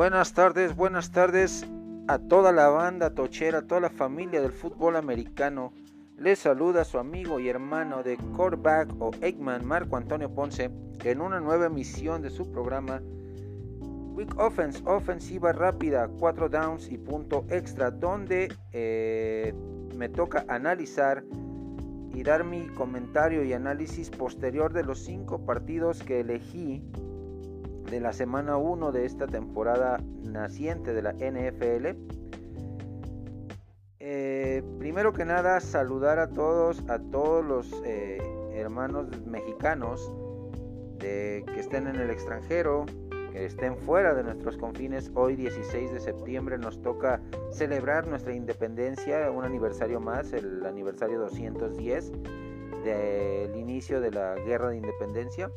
Buenas tardes, buenas tardes a toda la banda tochera, a toda la familia del fútbol americano. Les saluda su amigo y hermano de quarterback o Eggman, Marco Antonio Ponce, en una nueva emisión de su programa Quick Offense, ofensiva rápida, 4 downs y punto extra, donde eh, me toca analizar y dar mi comentario y análisis posterior de los cinco partidos que elegí de la semana 1 de esta temporada naciente de la NFL. Eh, primero que nada, saludar a todos, a todos los eh, hermanos mexicanos de, que estén en el extranjero, que estén fuera de nuestros confines. Hoy 16 de septiembre nos toca celebrar nuestra independencia, un aniversario más, el aniversario 210 del inicio de la guerra de independencia.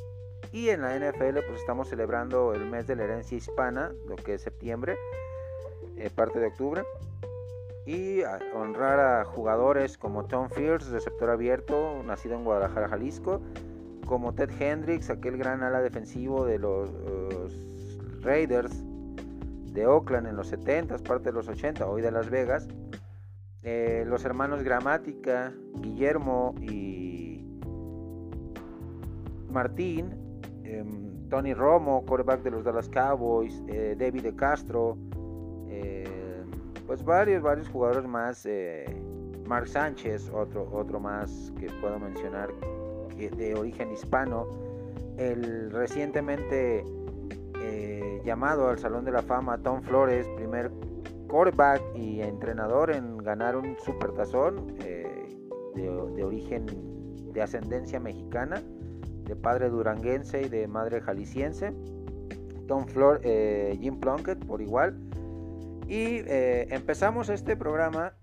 Y en la NFL pues estamos celebrando el mes de la herencia hispana, lo que es septiembre, eh, parte de octubre. Y honrar a jugadores como Tom Fields, receptor abierto, nacido en Guadalajara, Jalisco, como Ted Hendricks, aquel gran ala defensivo de los, Raiders de Oakland en los 70, parte de los 80, hoy de Las Vegas. Eh, los hermanos Gramática, Guillermo y Martín, em, Tony Romo, quarterback de los Dallas Cowboys, eh, David de Castro, eh, pues varios, varios jugadores más. Mark Sánchez, otro, otro más que puedo mencionar de origen hispano, el recientemente eh, llamado al Salón de la Fama Tom Flores, primer quarterback y entrenador en ganar un supertazón eh, de, origen de ascendencia mexicana, de padre duranguense y de madre jalisciense. Tom Flores, eh, Jim Plunkett por igual. Y empezamos este programa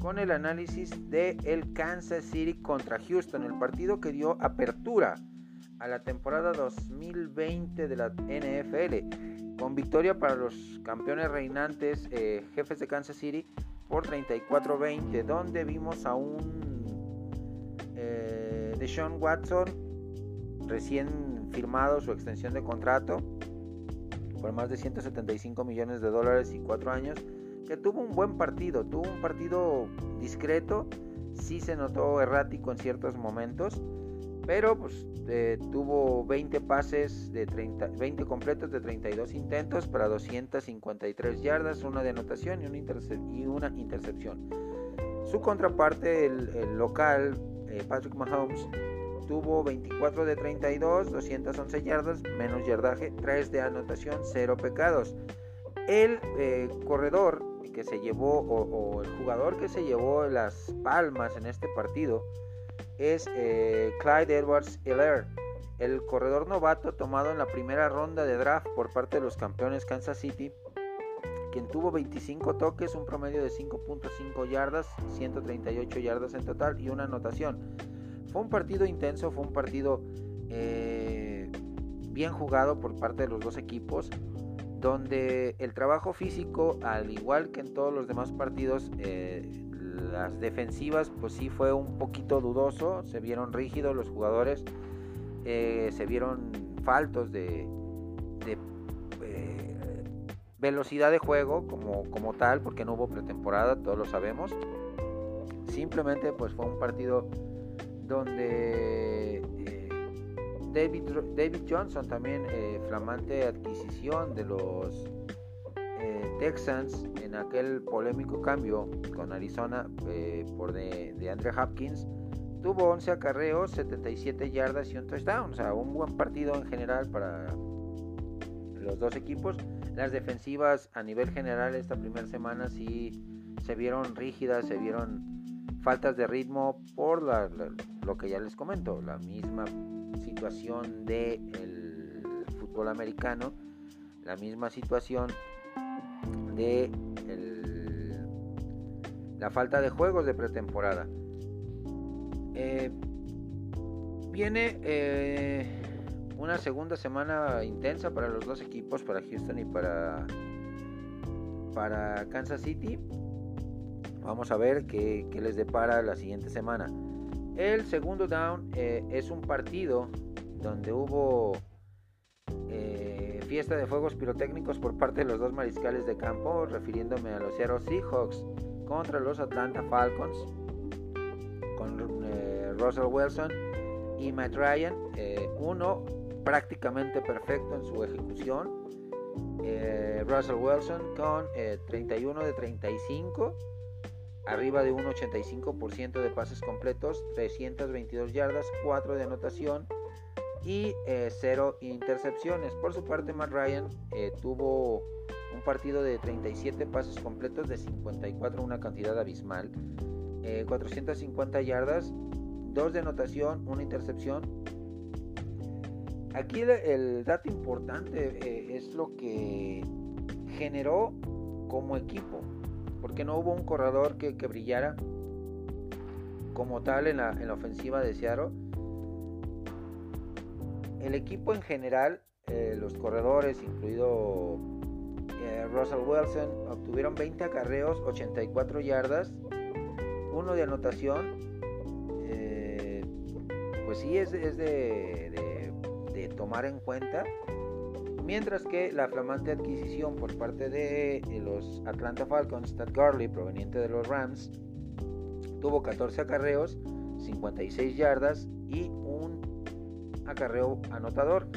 con el análisis de el Kansas City contra Houston, el partido que dio apertura a la temporada 2020 de la NFL, con victoria para los campeones reinantes eh, jefes de Kansas City por 34-20, donde vimos a un eh, Deshaun Watson recién firmado su extensión de contrato por más de 175 millones de dólares y 4 años que tuvo un buen partido, tuvo un partido discreto, sí se notó errático en ciertos momentos, pero pues eh, tuvo 20 pases de 30, 20 completos de 32 intentos para 253 yardas, una de anotación y una, y una intercepción. Su contraparte, el, local, eh, Patrick Mahomes, tuvo 24 de 32, 211 yardas, menos yardaje, 3 de anotación, 0 pecados. El eh, corredor que se llevó o, el jugador que se llevó las palmas en este partido es eh, Clyde Edwards Hilaire, el corredor novato tomado en la primera ronda de draft por parte de los campeones Kansas City, quien tuvo 25 toques, un promedio de 5.5 yardas, 138 yardas en total y una anotación. Fue un partido intenso, fue un partido eh, bien jugado por parte de los dos equipos donde el trabajo físico, al igual que en todos los demás partidos, eh, las defensivas, pues sí fue un poquito dudoso, se vieron rígidos los jugadores, eh, se vieron faltos de, velocidad de juego como, como tal, porque no hubo pretemporada, todos lo sabemos. Simplemente pues fue un partido donde David, David Johnson también eh, flamante adquisición de los eh, Texans en aquel polémico cambio con Arizona eh, por de, de Andre Hopkins tuvo 11 acarreos, 77 yardas y un touchdown. O sea, un buen partido en general para los dos equipos. Las defensivas a nivel general esta primera semana sí se vieron rígidas, se vieron faltas de ritmo por lo que ya les comento, la misma situación del fútbol americano, la misma situación de la falta de juegos de pretemporada. Eh, viene eh, una segunda semana intensa para los dos equipos, para Houston y para, para Kansas City. Vamos a ver qué, les depara la siguiente semana. El segundo down eh, es un partido donde hubo eh, fiesta de fuegos pirotécnicos por parte de los dos mariscales de campo, refiriéndome a los Seattle Seahawks contra los Atlanta Falcons, con eh, Russell Wilson y Matt Ryan, uno prácticamente perfecto en su ejecución, Russell Wilson con 31 de 35, arriba de un 85% de pases completos, 322 yardas, 4 de anotación, y eh, cero intercepciones. Por su parte, Matt Ryan eh, tuvo un partido de 37 pases completos de 54, una cantidad abismal. 450 eh, yardas, 2 de anotación, una intercepción. Aquí el, dato importante es lo que generó como equipo, porque no hubo un corredor que, brillara como tal en la, en la ofensiva de Seattle el equipo en general, eh, los corredores, incluido eh, Russell Wilson, obtuvieron 20 acarreos, 84 yardas, uno de anotación. Eh, pues sí, es, de, tomar en cuenta. Mientras que la flamante adquisición por parte de los Atlanta Falcons, Tad Gurley, proveniente de los Rams, tuvo 14 acarreos, 56 yardas y acarreo anotador.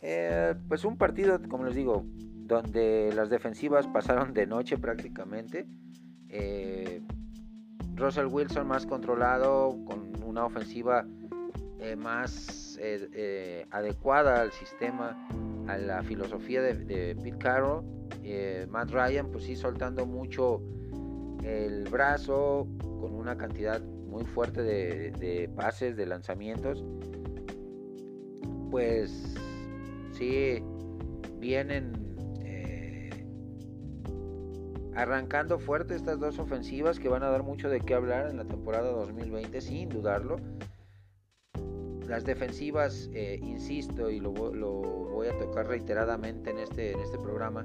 Eh, pues un partido, como les digo, donde las defensivas pasaron de noche prácticamente. Eh, Russell Wilson más controlado, con una ofensiva eh, más adecuada al sistema, a la filosofía de, Pete Carroll. Matt Ryan, pues sí, soltando mucho el brazo, con una cantidad muy fuerte de pases, de lanzamientos pues sí vienen eh, arrancando fuerte estas dos ofensivas que van a dar mucho de qué hablar en la temporada 2020, sin dudarlo. Las defensivas, eh, insisto, y lo, voy a tocar reiteradamente en este, en este programa,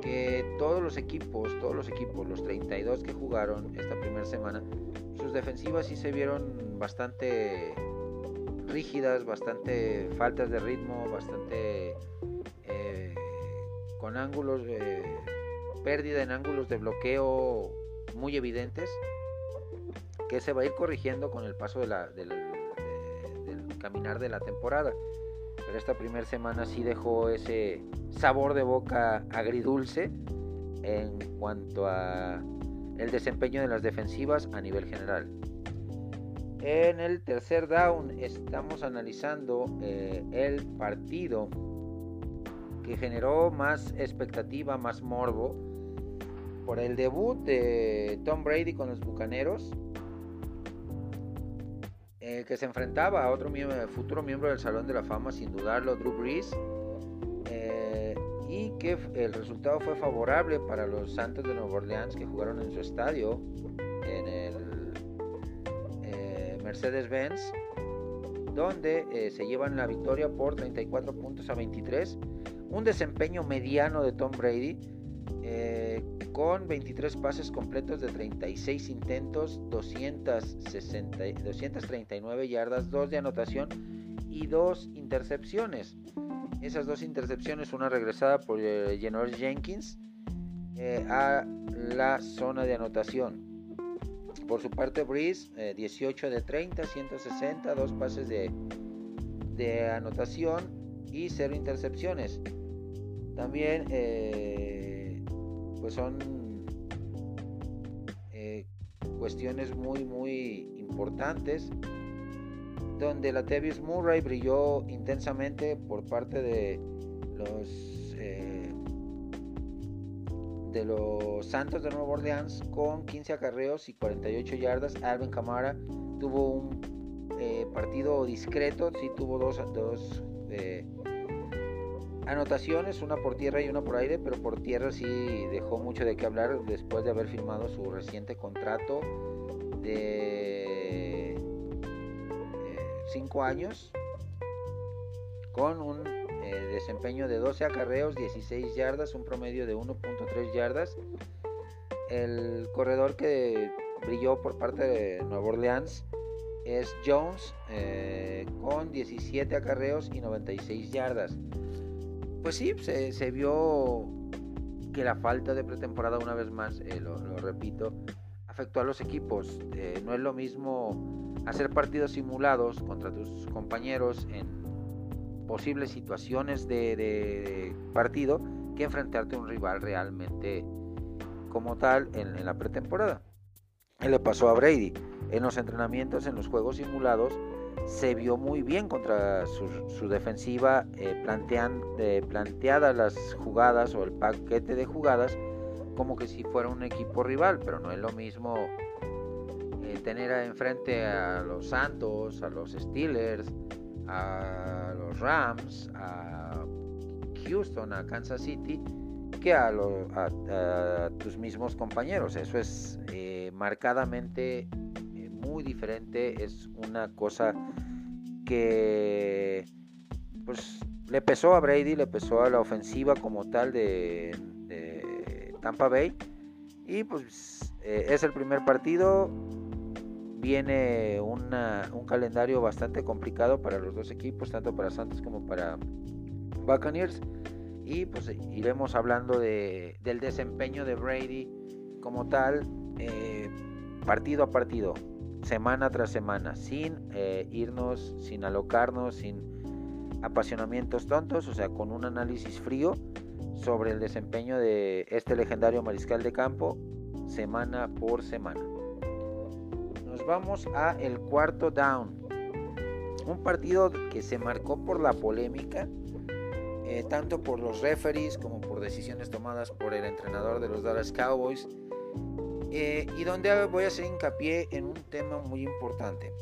que todos los equipos, todos los equipos, los 32 que jugaron esta primera semana, sus defensivas sí se vieron bastante rígidas, bastante faltas de ritmo, bastante eh, con ángulos, de pérdida en ángulos de bloqueo muy evidentes, que se va a ir corrigiendo con el paso de la, del, caminar de la temporada. Pero esta primera semana sí dejó ese sabor de boca agridulce en cuanto a el desempeño de las defensivas a nivel general. En el tercer down estamos analizando eh, el partido que generó más expectativa, más morbo por el debut de Tom Brady con los Bucaneros, que se enfrentaba a otro futuro miembro del Salón de la Fama, sin dudarlo, Drew Brees, eh, y que el resultado fue favorable para los Santos de Nueva Orleans que jugaron en su estadio en el Mercedes-Benz, donde eh, se llevan la victoria por 34 puntos a 23. Un desempeño mediano de Tom Brady, eh, con 23 pases completos de 36 intentos, 260, 239 yardas, 2 de anotación y 2 intercepciones. Esas dos intercepciones, una regresada por eh, Jenkins a la zona de anotación. Por su parte, Breeze, 18 eh, de 30, 160, dos pases de, anotación y cero intercepciones. También, eh, pues son eh, cuestiones muy, muy importantes. Donde la Tevius Murray brilló intensamente por parte de los de los Santos de Nueva Orleans con 15 acarreos y 48 yardas. Alvin Camara tuvo un eh, partido discreto, sí tuvo dos, dos eh, anotaciones, una por tierra y una por aire, pero por tierra sí dejó mucho de qué hablar después de haber firmado su reciente contrato de 5 eh, años con un eh, desempeño de 12 acarreos, 16 yardas, un promedio de 1.3 yardas. El corredor que brilló por parte de Nueva Orleans es Jones eh, con 17 acarreos y 96 yardas. Pues sí, se, vio que la falta de pretemporada, una vez más, eh, lo, repito, afectó a los equipos. Eh, no es lo mismo hacer partidos simulados contra tus compañeros en posibles situaciones de, partido que enfrentarte a un rival realmente como tal en, la pretemporada. le pasó a Brady. En los entrenamientos, en los juegos simulados, se vio muy bien contra su, defensiva, eh, plantean, eh, planteadas las jugadas o el paquete de jugadas como que si fuera un equipo rival, pero no es lo mismo eh, tener enfrente a los Santos, a los Steelers, a los Rams, a Houston, a Kansas City, que a, a tus mismos compañeros. Eso es marcadamente muy diferente, es una cosa que pues le pesó a Brady, le pesó a la ofensiva como tal de, Tampa Bay. Y pues eh, es el primer partido, viene un calendario bastante complicado para los dos equipos, tanto para Santos como para Buccaneers. Y pues iremos hablando de, del desempeño de Brady como tal, eh, partido a partido semana tras semana, sin eh, irnos, sin alocarnos, sin apasionamientos tontos, o sea, con un análisis frío sobre el desempeño de este legendario mariscal de campo semana por semana. Nos vamos a el cuarto down. Un partido que se marcó por la polémica, eh, tanto por los referees como por decisiones tomadas por el entrenador de los Dallas Cowboys eh, y donde voy a hacer hincapié en un tema muy importante.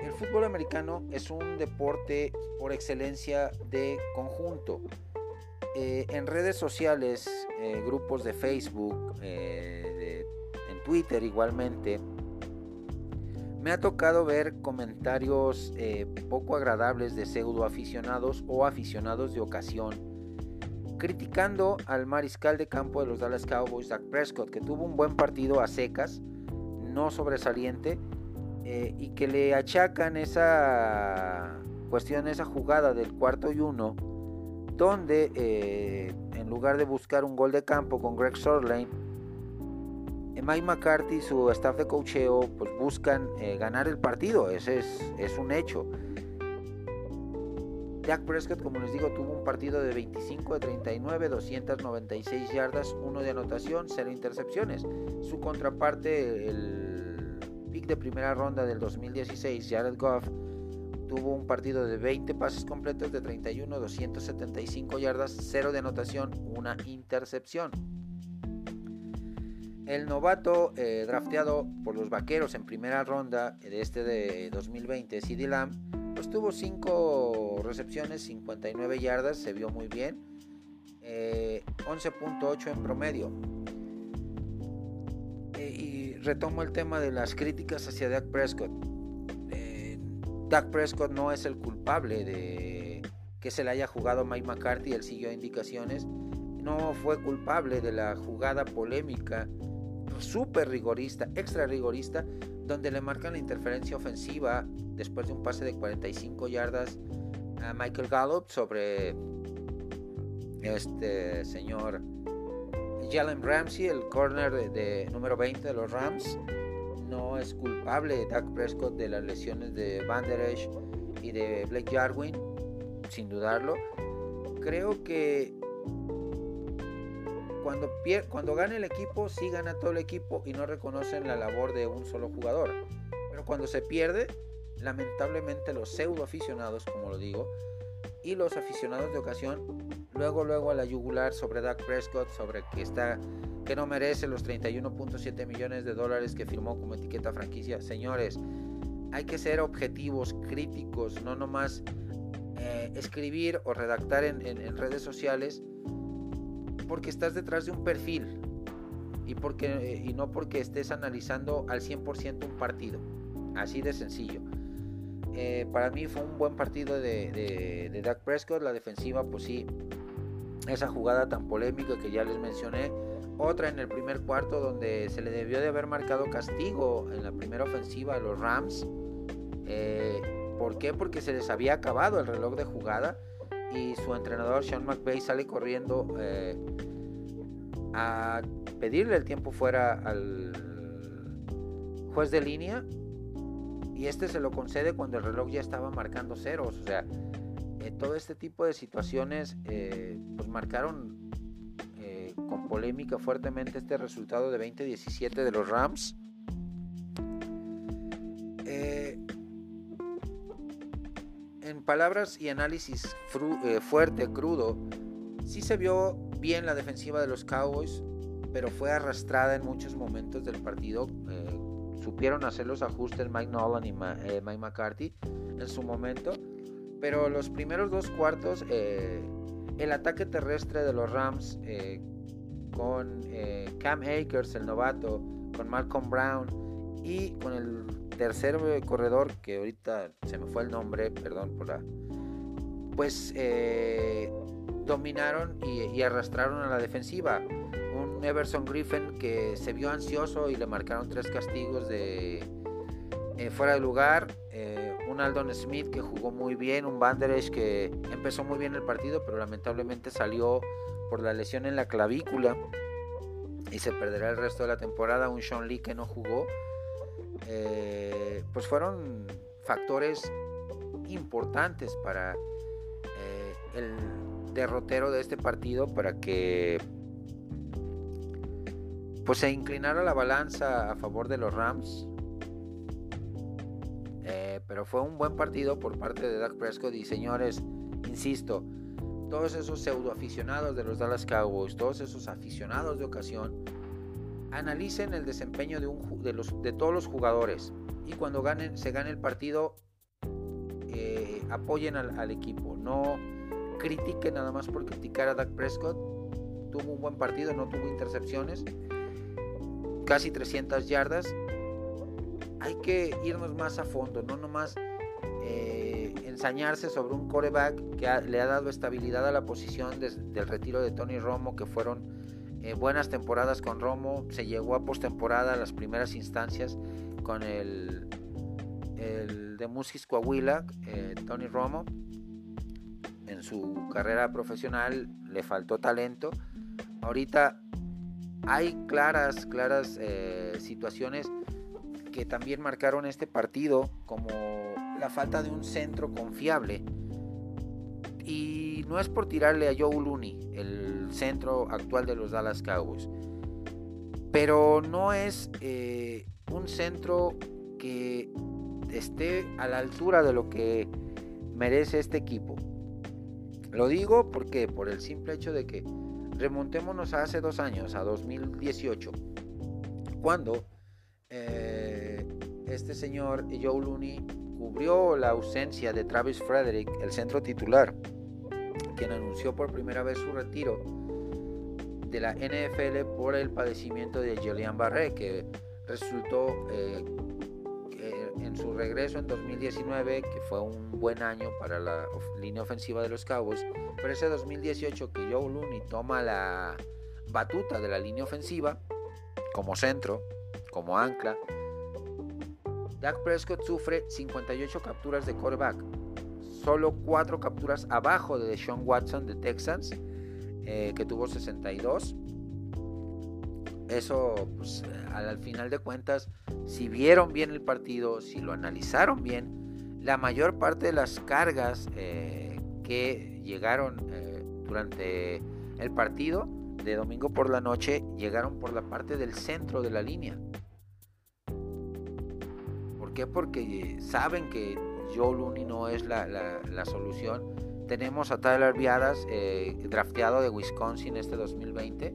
El fútbol americano es un deporte por excelencia de conjunto. Eh, en redes sociales, eh, grupos de Facebook, en Twitter igualmente, me ha tocado ver comentarios poco agradables de pseudo aficionados o aficionados de ocasión criticando al mariscal de campo de los Dallas Cowboys, Dak Prescott, que tuvo un buen partido a secas, no sobresaliente, eh, y que le achacan esa cuestión, esa jugada del cuarto y uno, donde eh, en lugar de buscar un gol de campo con Greg Sorlane, eh, Mike McCarthy y su staff de cocheo pues buscan ganar el partido, ese es, es un hecho. Jack Prescott, como les digo, tuvo un partido de 25 de 39, 296 yardas, 1 de anotación, 0 intercepciones. Su contraparte, el pick de primera ronda del 2016, Jared Goff, tuvo un partido de 20 pases completos de 31, 275 yardas, 0 de anotación, 1 intercepción. El novato eh, drafteado por los Vaqueros en primera ronda de este de 2020, CD Lamb, pues tuvo 5 recepciones, 59 yardas, se vio muy bien. 11.8 eh, en promedio. Eh, y retomo el tema de las críticas hacia Dak Prescott. Eh, Dak Prescott no es el culpable de que se le haya jugado Mike McCarthy, él siguió indicaciones. No fue culpable de la jugada polémica, súper rigorista, extra rigorista, donde le marcan la interferencia ofensiva después de un pase de 45 yardas a Michael Gallup sobre este señor Jalen Ramsey, el corner de, número 20 de los Rams. No es culpable Dak Prescott de las lesiones de Van Der Esch y de Blake Jarwin, sin dudarlo. Creo que cuando, cuando gana el equipo, sí gana todo el equipo y no reconocen la labor de un solo jugador. Pero cuando se pierde, lamentablemente los pseudo aficionados, como lo digo, y los aficionados de ocasión, luego luego a la yugular sobre Dak Prescott, sobre que está que no merece los 31.7 millones de dólares que firmó como etiqueta franquicia. Señores, hay que ser objetivos, críticos, no nomás eh, escribir o redactar en, redes sociales porque estás detrás de un perfil y, porque, y no porque estés analizando al 100% un partido. Así de sencillo. Eh, para mí fue un buen partido de, de, Dak Prescott. La defensiva, pues sí, esa jugada tan polémica que ya les mencioné. Otra en el primer cuarto donde se le debió de haber marcado castigo en la primera ofensiva a los Rams. Eh, ¿Por qué? Porque se les había acabado el reloj de jugada y su entrenador Sean McVay sale corriendo eh, a pedirle el tiempo fuera al juez de línea y este se lo concede cuando el reloj ya estaba marcando ceros. O sea, eh, todo este tipo de situaciones eh, pues marcaron con polémica fuertemente este resultado de 20-17 de los Rams. Palabras y análisis fuerte, crudo, sí se vio bien la defensiva de los Cowboys, pero fue arrastrada en muchos momentos del partido. Eh, supieron hacer los ajustes Mike Nolan y eh, Mike McCarthy en su momento, pero los primeros dos cuartos, eh, el ataque terrestre de los Rams con Cam Akers, el novato, con Malcolm Brown y con el tercer corredor, que ahorita se me fue el nombre, perdón por la... Pues dominaron y, arrastraron a la defensiva. Un Everson Griffin que se vio ansioso y le marcaron tres castigos de eh, fuera de lugar. Eh, un Aldon Smith que jugó muy bien. Un Banderesh que empezó muy bien el partido, pero lamentablemente salió por la lesión en la clavícula y se perderá el resto de la temporada. Un Sean Lee que no jugó. Eh, pues fueron factores importantes para el derrotero de este partido para que pues se inclinara la balanza a favor de los Rams. Eh, pero fue un buen partido por parte de Dak Prescott y señores, insisto, todos esos pseudo aficionados de los Dallas Cowboys, todos esos aficionados de ocasión, analicen el desempeño de, un, de, los, de todos los jugadores y cuando ganen, se gane el partido, eh, apoyen al, equipo, no critique nada más por criticar a Dak Prescott. Tuvo un buen partido, no tuvo intercepciones, casi 300 yardas. Hay que irnos más a fondo, no nomás eh, ensañarse sobre un coreback que le ha dado estabilidad a la posición desde el retiro de Tony Romo, que fueron eh, buenas temporadas con Romo. Se llegó a postemporada las primeras instancias con el, el de Musis Coahuila, eh, Tony Romo en su carrera profesional le faltó talento. Ahorita hay claras, claras eh, situaciones que también marcaron este partido, como la falta de un centro confiable. Y no es por tirarle a Joe Looney, el centro actual de los Dallas Cowboys, pero no es eh, un centro que esté a la altura de lo que merece este equipo. Lo digo porque por el simple hecho de que remontémonos a hace dos años, a 2018, cuando eh, este señor Joe Looney cubrió la ausencia de Travis Frederick, el centro titular, anunció por primera vez su retiro de la NFL por el padecimiento de Julian Barré, que resultó eh, en su regreso en 2019, que fue un buen año para la línea ofensiva de los Cowboys, pero ese 2018 que Joe Looney toma la batuta de la línea ofensiva como centro, como ancla, Dak Prescott sufre 58 capturas de quarterback, solo 4 capturas abajo de Sean Watson de Texans, eh, que tuvo 62. Eso, pues, al final de cuentas, si vieron bien el partido, si lo analizaron bien, la mayor parte de las cargas eh, que llegaron eh, durante el partido de domingo por la noche llegaron por la parte del centro de la línea. ¿Por qué? Porque saben que Joe Looney no es la, solución. Tenemos a Tyler Viadas, eh, drafteado de Wisconsin este 2020,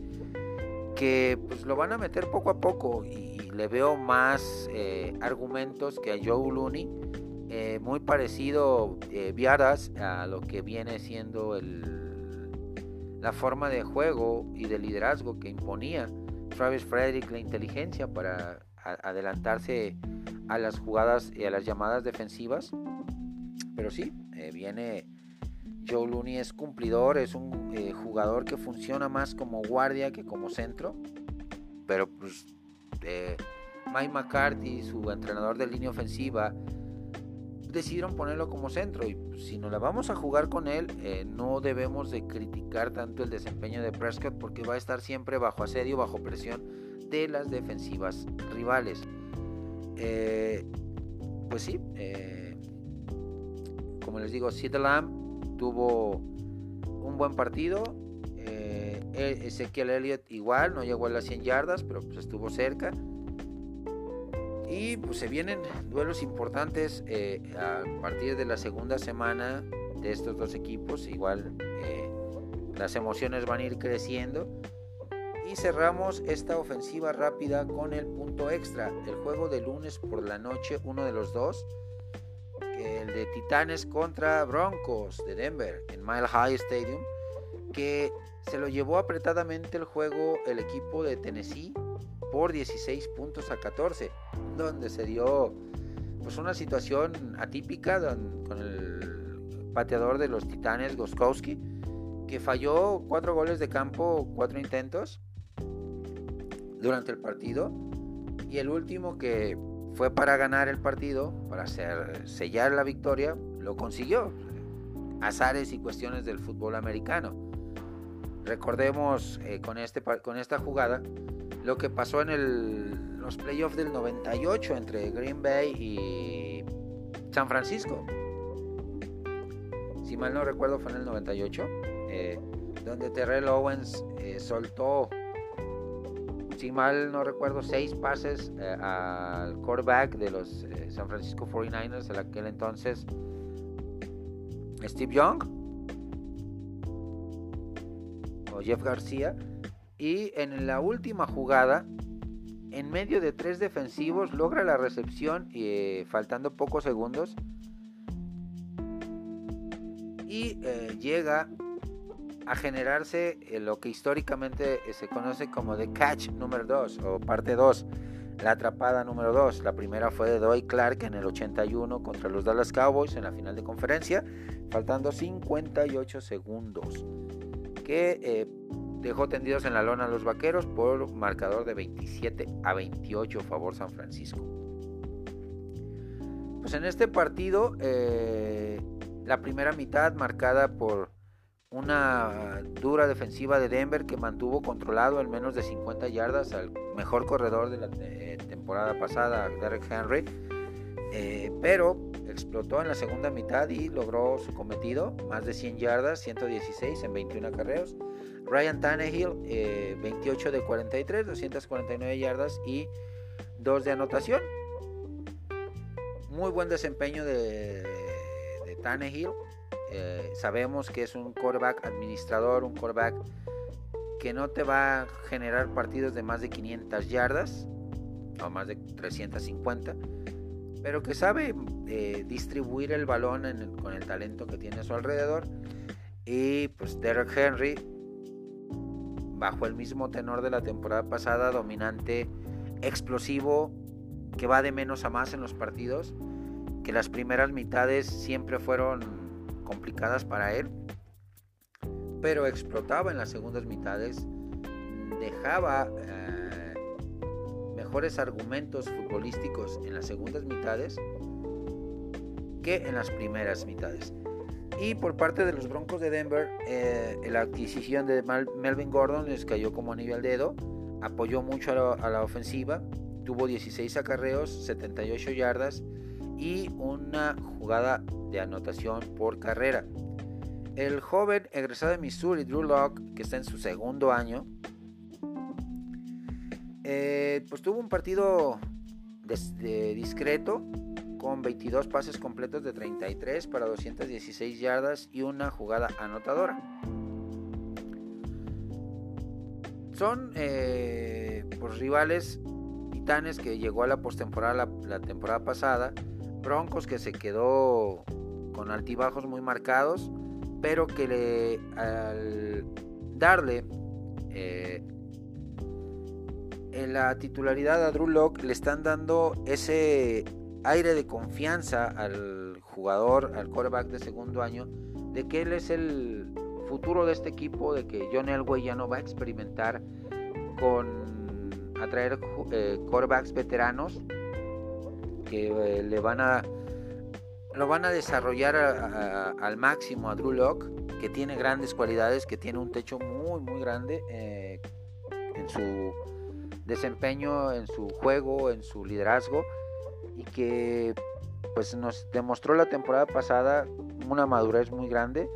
que pues lo van a meter poco a poco y, le veo más eh, argumentos que a Joe Looney, eh, muy parecido eh, Viadas a lo que viene siendo el, la forma de juego y de liderazgo que imponía Travis Frederick, la inteligencia para adelantarse a las jugadas y a las llamadas defensivas. Pero sí, viene Joe Looney es cumplidor, es un eh, jugador que funciona más como guardia que como centro. Pero pues eh, Mike McCarthy, su entrenador de línea ofensiva, decidieron ponerlo como centro y pues, si no la vamos a jugar con él, eh, no debemos de criticar tanto el desempeño de Prescott porque va a estar siempre bajo asedio, bajo presión de las defensivas rivales. Eh, pues sí, eh, como les digo, Sid Lamb tuvo un buen partido. Ezequiel Elliott igual, no llegó a las 100 yardas, pero pues estuvo cerca. Y pues se vienen duelos importantes eh, a partir de la segunda semana de estos dos equipos. Igual eh, las emociones van a ir creciendo. Y cerramos esta ofensiva rápida con el punto extra. El juego de lunes por la noche, uno de los dos. El de Titanes contra Broncos de Denver en Mile High Stadium. Que se lo llevó apretadamente el juego el equipo de Tennessee por 16 puntos a 14, donde se dio pues una situación atípica con el pateador de los Titanes, Goskowski, que falló cuatro goles de campo, cuatro intentos durante el partido, y el último que fue para ganar el partido, para sellar la victoria, lo consiguió. Azares y cuestiones del fútbol americano. Recordemos eh, con, este, con esta jugada lo que pasó en los playoffs del 98 entre Green Bay y San Francisco. Si mal no recuerdo fue en el 98, eh, donde Terrell Owens eh, soltó, si mal no recuerdo, seis pases eh, al quarterback de los San Francisco 49ers en aquel entonces, Steve Young o Jeff García y en la última jugada, en medio de tres defensivos, logra la recepción eh, faltando pocos segundos y eh, llega a generarse eh, lo que históricamente se conoce como The Catch número 2 o parte 2, la atrapada número 2. La primera fue de Doy Clark en el 81 contra los Dallas Cowboys en la final de conferencia, faltando 58 segundos. Que dejó tendidos en la lona a los vaqueros por marcador de 27 a 28 favor San Francisco. Pues en este partido, eh, la primera mitad marcada por una dura defensiva de Denver que mantuvo controlado al menos de 50 yardas al mejor corredor de la temporada pasada, Derek Henry, eh, pero explotó en la segunda mitad y logró su cometido, más de 100 yardas, 116 en 21 acarreos Ryan Tannehill, 28 eh, de 43, 249 yardas y 2 de anotación. Muy buen desempeño de, de Tannehill. Eh, sabemos que es un quarterback administrador, un quarterback que no te va a generar partidos de más de 500 yardas o más de 350, pero que sabe eh, distribuir el balón con el talento que tiene a su alrededor. Y pues Derek Henry bajo el mismo tenor de la temporada pasada, dominante, explosivo, que va de menos a más en los partidos, que las primeras mitades siempre fueron complicadas para él, pero explotaba en las segundas mitades, dejaba eh, mejores argumentos futbolísticos en las segundas mitades que en las primeras mitades. Y por parte de los Broncos de Denver, eh, la adquisición de Melvin Gordon les cayó como anillo al dedo. Apoyó mucho a la, ofensiva. Tuvo 16 acarreos, 78 yardas y una jugada de anotación por carrera. El joven egresado de Missouri, Drew Locke, que está en su segundo año, eh, pues tuvo un partido discreto, con 22 pases completos de 33 para 216 yardas y una jugada anotadora. Son eh, pues, rivales titanes que llegó a la postemporada la, temporada pasada, Broncos que se quedó con altibajos muy marcados, pero que al darle eh, en la titularidad a Drew Locke le están dando ese aire de confianza al jugador, al quarterback de segundo año, de que él es el futuro de este equipo, de que John Elway ya no va a experimentar con atraer eh, quarterbacks veteranos que eh, le van a lo van a desarrollar al máximo a Drew Locke, que tiene grandes cualidades, que tiene un techo muy, muy grande eh, en su desempeño, en su juego, en su liderazgo, y que pues nos demostró la temporada pasada una madurez muy grande,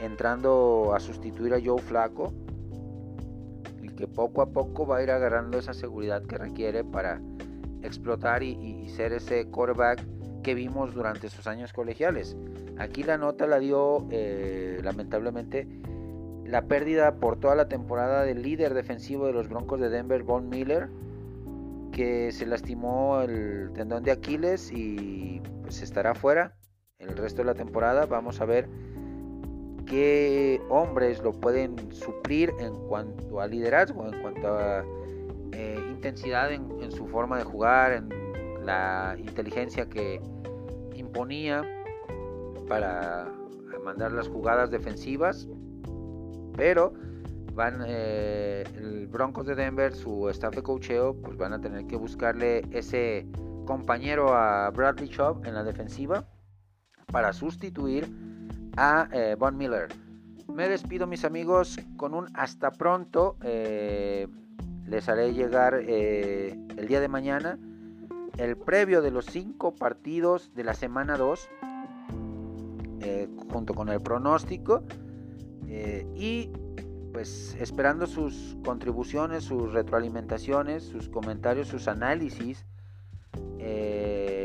entrando a sustituir a Joe Flaco, y que poco a poco va a ir agarrando esa seguridad que requiere para explotar y, ser ese quarterback que vimos durante sus años colegiales. Aquí la nota la dio eh, lamentablemente la pérdida por toda la temporada del líder defensivo de los Broncos de Denver, Von Miller, que se lastimó el tendón de Aquiles y pues estará fuera el resto de la temporada. Vamos a ver qué hombres lo pueden suplir en cuanto a liderazgo, en cuanto a eh, intensidad en, su forma de jugar, en la inteligencia que imponía para mandar las jugadas defensivas. Pero van eh, el Broncos de Denver, su staff de cocheo, pues van a tener que buscarle ese compañero a Bradley Chubb en la defensiva para sustituir a eh, Von Miller. Me despido mis amigos con un hasta pronto. Les haré llegar eh, el día de mañana el previo de los cinco partidos de la semana 2 junto con el pronóstico y pues esperando sus contribuciones, sus retroalimentaciones, sus comentarios, sus análisis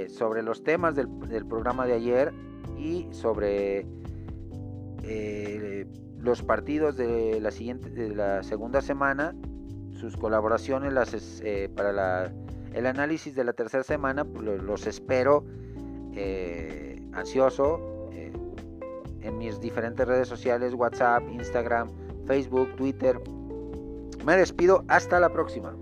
sobre los temas del, del programa de ayer y sobre eh, los partidos de la siguiente de la segunda semana sus colaboraciones las eh, para el análisis de la tercera semana pues, los espero eh, ansioso en mis diferentes redes sociales WhatsApp Instagram Facebook Twitter. Me despido hasta la próxima